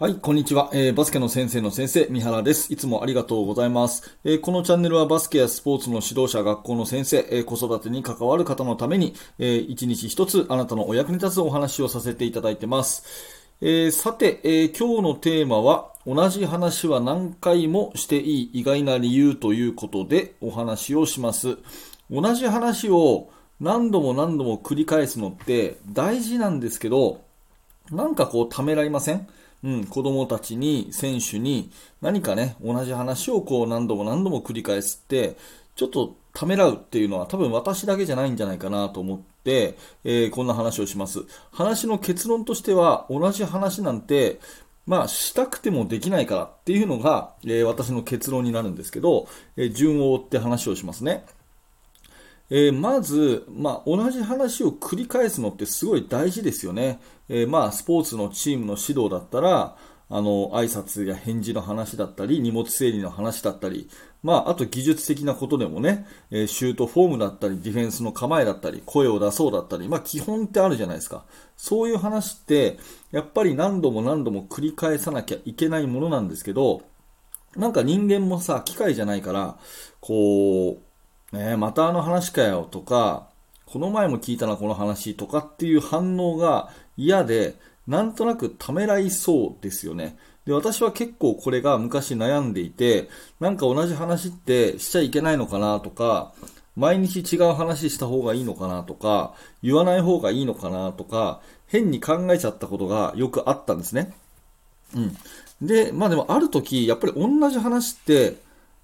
はい、こんにちは、えー、バスケの先生の先生、三原です。いつもありがとうございます。えー、このチャンネルはバスケやスポーツの指導者、学校の先生、えー、子育てに関わる方のために、え一日一つあなたのお役に立つお話をさせていただいてます。えさて、え今日のテーマは、同じ話は何回もしていい意外な理由ということでお話をします。同じ話を何度も何度も繰り返すのって大事なんですけど、なんかこうためらいません？うん、子供たちに、選手に何かね、同じ話をこう何度も何度も繰り返すって、ちょっとためらうっていうのは多分私だけじゃないんじゃないかなと思って、えー、こんな話をします。話の結論としては、同じ話なんて、まあ、したくてもできないからっていうのが、えー、私の結論になるんですけど、えー、順を追って話をしますね。えー、まず、まあ、同じ話を繰り返すのってすごい大事ですよね。えー、まあ、スポーツのチームの指導だったら、あの、挨拶や返事の話だったり、荷物整理の話だったり、まあ、あと技術的なことでもね、えー、シュートフォームだったり、ディフェンスの構えだったり、声を出そうだったり、まあ、基本ってあるじゃないですか。そういう話って、やっぱり何度も何度も繰り返さなきゃいけないものなんですけど、なんか人間もさ、機械じゃないから、こう、ねえまたあの話かよとか、この前も聞いたな、この話とかっていう反応が嫌で、なんとなくためらいそうですよね。で、私は結構これが昔悩んでいて、なんか同じ話ってしちゃいけないのかなとか、毎日違う話した方がいいのかなとか、言わない方がいいのかなとか、変に考えちゃったことがよくあったんですね。うん。で、まあでもある時、やっぱり同じ話って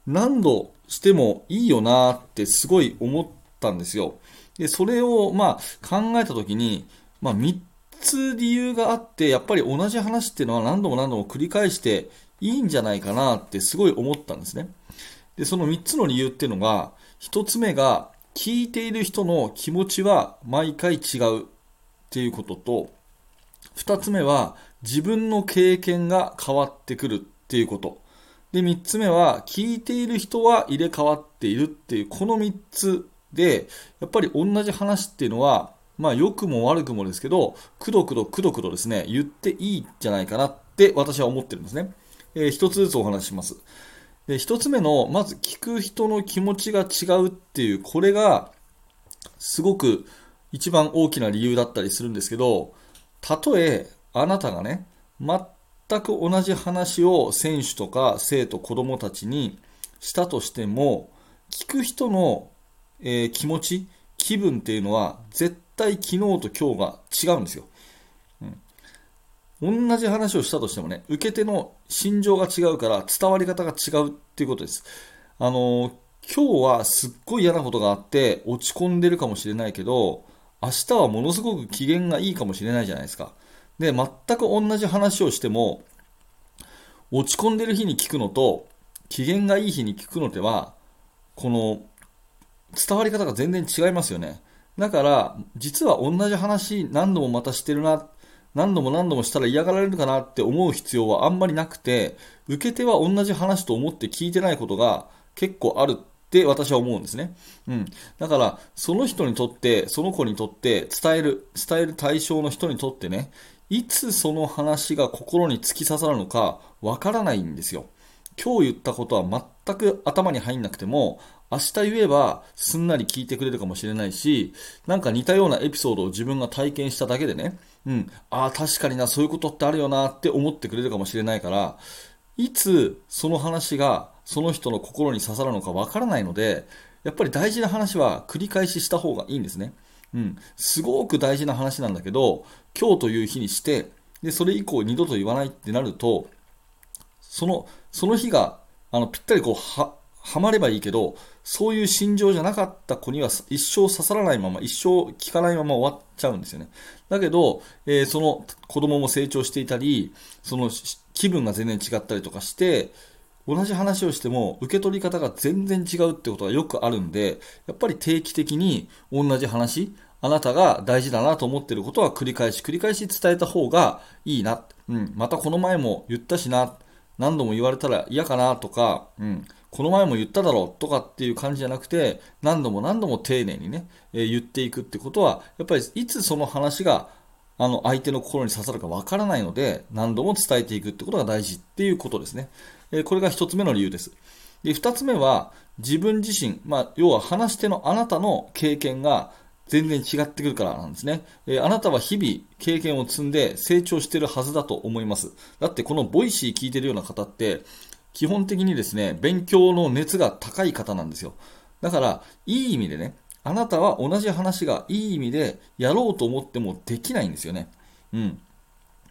何度してもいいよなってすごい思ったんですよ。で、それをまあ考えたときに、まあ3つ理由があって、やっぱり同じ話っていうのは何度も何度も繰り返していいんじゃないかなってすごい思ったんですね。で、その3つの理由っていうのが、1つ目が聞いている人の気持ちは毎回違うっていうことと、2つ目は自分の経験が変わってくるっていうこと。で、3つ目は、聞いている人は入れ替わっているっていう、この3つで、やっぱり同じ話っていうのは、まあ、良くも悪くもですけど、くどくどくどくどですね、言っていいんじゃないかなって私は思ってるんですね。えー、一つずつお話しします。で、一つ目の、まず聞く人の気持ちが違うっていう、これが、すごく一番大きな理由だったりするんですけど、たとえあなたがね、全全く同じ話を選手とか生徒、子供たちにしたとしても、聞く人の、えー、気持ち、気分っていうのは絶対昨日と今日が違うんですよ。うん、同じ話をしたとしてもね、受け手の心情が違うから伝わり方が違うっていうことです。あのー、今日はすっごい嫌なことがあって落ち込んでるかもしれないけど、明日はものすごく機嫌がいいかもしれないじゃないですか。で、全く同じ話をしても、落ち込んでる日に聞くのと、機嫌がいい日に聞くのでは、この、伝わり方が全然違いますよね。だから、実は同じ話何度もまたしてるな、何度も何度もしたら嫌がられるかなって思う必要はあんまりなくて、受け手は同じ話と思って聞いてないことが結構あるって私は思うんですね。うん。だから、その人にとって、その子にとって伝える、伝える対象の人にとってね、いつその話が心に突き刺さるのかわからないんですよ。今日言ったことは全く頭に入んなくても、明日言えばすんなり聞いてくれるかもしれないし、なんか似たようなエピソードを自分が体験しただけでね、うん、ああ、確かにな、そういうことってあるよなって思ってくれるかもしれないから、いつその話がその人の心に刺さるのかわからないので、やっぱり大事な話は繰り返しした方がいいんですね。うん、すごく大事な話なんだけど、今日という日にして、で、それ以降二度と言わないってなると、その、その日が、あの、ぴったりこう、は、はまればいいけど、そういう心情じゃなかった子には一生刺さらないまま、一生聞かないまま終わっちゃうんですよね。だけど、えー、その子供も成長していたり、その気分が全然違ったりとかして、同じ話をしても受け取り方が全然違うってことがよくあるんで、やっぱり定期的に同じ話、あなたが大事だなと思っていることは繰り返し繰り返し伝えた方がいいな。うん、またこの前も言ったしな。何度も言われたら嫌かなとか、うん、この前も言っただろうとかっていう感じじゃなくて、何度も何度も丁寧にね、えー、言っていくってことは、やっぱりいつその話があの、相手の心に刺さるかわからないので、何度も伝えていくってことが大事っていうことですね。えこれが一つ目の理由です。で、二つ目は、自分自身、まあ、要は話し手のあなたの経験が全然違ってくるからなんですね。えあなたは日々経験を積んで成長してるはずだと思います。だってこのボイシー聞いてるような方って、基本的にですね、勉強の熱が高い方なんですよ。だから、いい意味でね、あなたは同じ話がいい意味でやろうと思ってもできないんですよね。うん。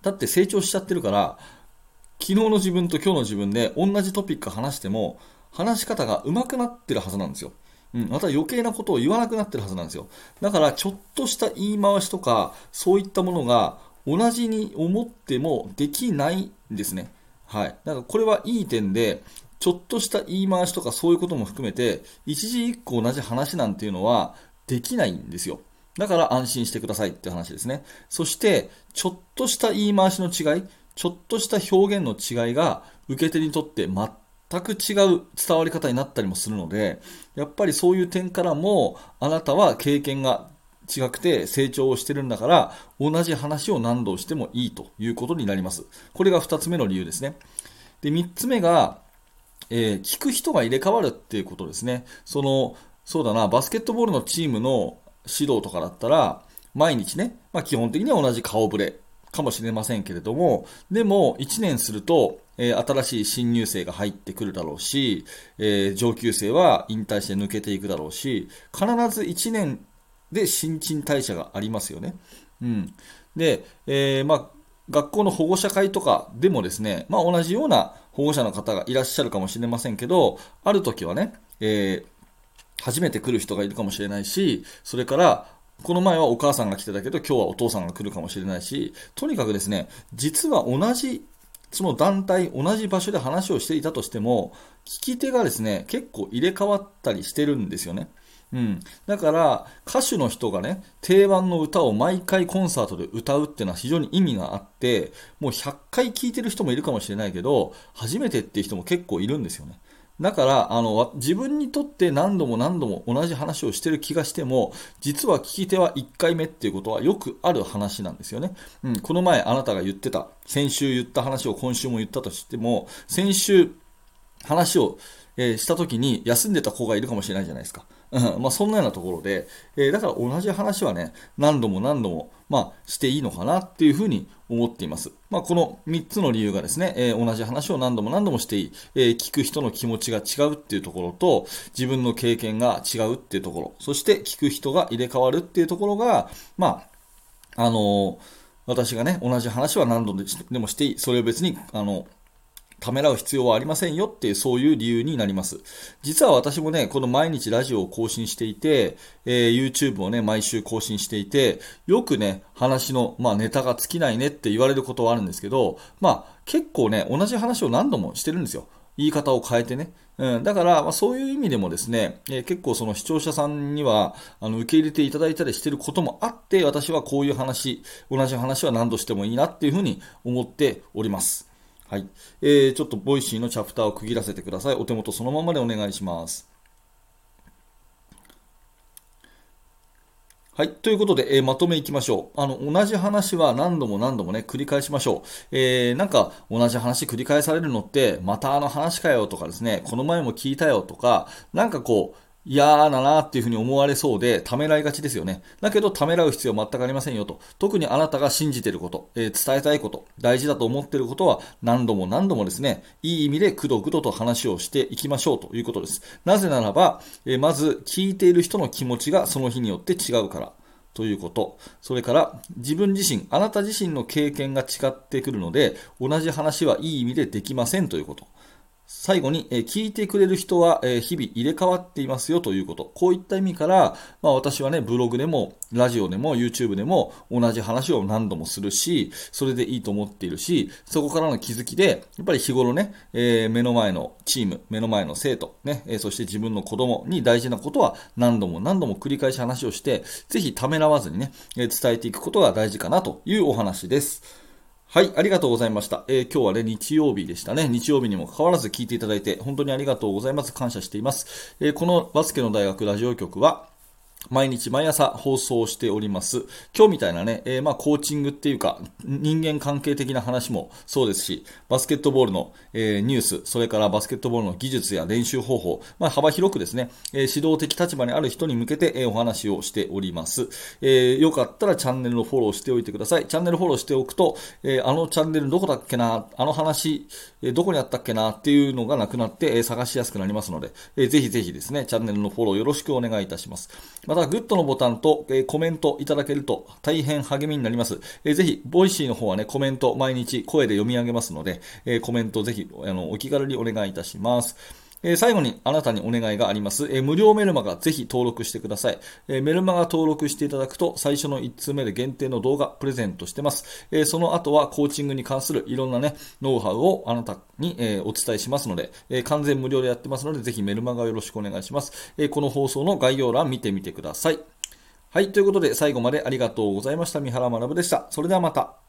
だって成長しちゃってるから、昨日の自分と今日の自分で同じトピック話しても、話し方が上手くなってるはずなんですよ。うん、また余計なことを言わなくなってるはずなんですよ。だから、ちょっとした言い回しとか、そういったものが同じに思ってもできないんですね。はい。だからこれはいい点で、ちょっとした言い回しとかそういうことも含めて、一字一句同じ話なんていうのはできないんですよ。だから安心してくださいって話ですね。そして、ちょっとした言い回しの違い、ちょっとした表現の違いが受け手にとって全く違う伝わり方になったりもするので、やっぱりそういう点からも、あなたは経験が違くて成長をしてるんだから、同じ話を何度してもいいということになります。これが2つ目の理由ですね。で、3つ目が、えー、聞く人が入れ替わるっていうことですね。その、そうだな、バスケットボールのチームの指導とかだったら、毎日ね、まあ、基本的には同じ顔ぶれかもしれませんけれども、でも1年すると、えー、新しい新入生が入ってくるだろうし、えー、上級生は引退して抜けていくだろうし、必ず1年で新陳代謝がありますよね。うん。で、えー、まあ、学校の保護者会とかでもですね、まあ、同じような保護者の方がいらっしゃるかもしれませんけど、ある時はね、えー、初めて来る人がいるかもしれないし、それから、この前はお母さんが来てたけど、今日はお父さんが来るかもしれないし、とにかくですね、実は同じ、その団体、同じ場所で話をしていたとしても、聞き手がですね、結構入れ替わったりしてるんですよね。うん、だから歌手の人がね定番の歌を毎回コンサートで歌うっていうのは非常に意味があってもう100回聴いてる人もいるかもしれないけど初めてっていう人も結構いるんですよねだからあの自分にとって何度も何度も同じ話をしてる気がしても実は聞き手は1回目っていうことはよくある話なんですよね、うん、この前あなたが言ってた先週言った話を今週も言ったとしても先週話を、えー、した時に休んでた子がいるかもしれないじゃないですか。うん。まあ、そんなようなところで、えー、だから同じ話はね、何度も何度も、まあ、していいのかなっていうふうに思っています。まあ、この3つの理由がですね、えー、同じ話を何度も何度もしていい、えー、聞く人の気持ちが違うっていうところと、自分の経験が違うっていうところ、そして聞く人が入れ替わるっていうところが、まあ、あの私がね、同じ話は何度でもしていい、それを別に、あの、ためらう必要はありませんよっていう、そういう理由になります。実は私もね、この毎日ラジオを更新していて、えー、YouTube をね、毎週更新していて、よくね、話の、まあ、ネタが尽きないねって言われることはあるんですけど、まあ、結構ね、同じ話を何度もしてるんですよ。言い方を変えてね。うん、だから、まあ、そういう意味でもですね、えー、結構その視聴者さんにはあの受け入れていただいたりしてることもあって、私はこういう話、同じ話は何度してもいいなっていうふうに思っております。はい。えー、ちょっとボイシーのチャプターを区切らせてください。お手元そのままでお願いします。はい。ということで、えー、まとめいきましょう。あの、同じ話は何度も何度もね、繰り返しましょう。えー、なんか、同じ話繰り返されるのって、またあの話かよとかですね、この前も聞いたよとか、なんかこう、嫌だなっていうふうに思われそうで、ためらいがちですよね。だけど、ためらう必要全くありませんよと。特にあなたが信じていること、えー、伝えたいこと、大事だと思っていることは、何度も何度もですね、いい意味でくどくどと話をしていきましょうということです。なぜならば、えー、まず、聞いている人の気持ちがその日によって違うから。ということ。それから、自分自身、あなた自身の経験が違ってくるので、同じ話はいい意味でできませんということ。最後に、え聞いてくれる人は、え日々入れ替わっていますよということ。こういった意味から、まあ、私はね、ブログでも、ラジオでも、YouTube でも同じ話を何度もするし、それでいいと思っているし、そこからの気づきで、やっぱり日頃ね、えー、目の前のチーム、目の前の生徒、ね、え、そして自分の子供に大事なことは何度も何度も繰り返し話をして、ぜひためらわずにね、え伝えていくことが大事かなというお話です。はい、ありがとうございました。えー、今日はね、日曜日でしたね。日曜日にもかかわらず聞いていただいて、本当にありがとうございます。感謝しています。えー、このバスケの大学ラジオ局は、毎日毎朝放送しております。今日みたいなね、えー、まあコーチングっていうか、人間関係的な話もそうですし、バスケットボールの、えー、ニュース、それからバスケットボールの技術や練習方法、まあ幅広くですね、えー、指導的立場にある人に向けて、えお話をしております。えよかったらチャンネルのフォローしておいてください。チャンネルフォローしておくと、えあのチャンネルどこだっけな、あの話、えどこにあったっけなっていうのがなくなって、え探しやすくなりますので、えぜひぜひですね、チャンネルのフォローよろしくお願いいたします。また、グッドのボタンと、えコメントいただけると大変励みになります。えぜひ、ボイシーの方はね、コメント毎日声で読み上げますので、えコメントぜひ、あの、お気軽にお願いいたします。え最後にあなたにお願いがあります。え無料メルマガぜひ登録してください、えメルマガ登録していただくと最初の1通目で限定の動画プレゼントしてます。えその後はコーチングに関するいろんなね、ノウハウをあなたに、えお伝えしますので、え完全無料でやってますのでぜひメルマガよろしくお願いします。えこの放送の概要欄見てみてください。はい、ということで最後までありがとうございました。三原学でした。それではまた。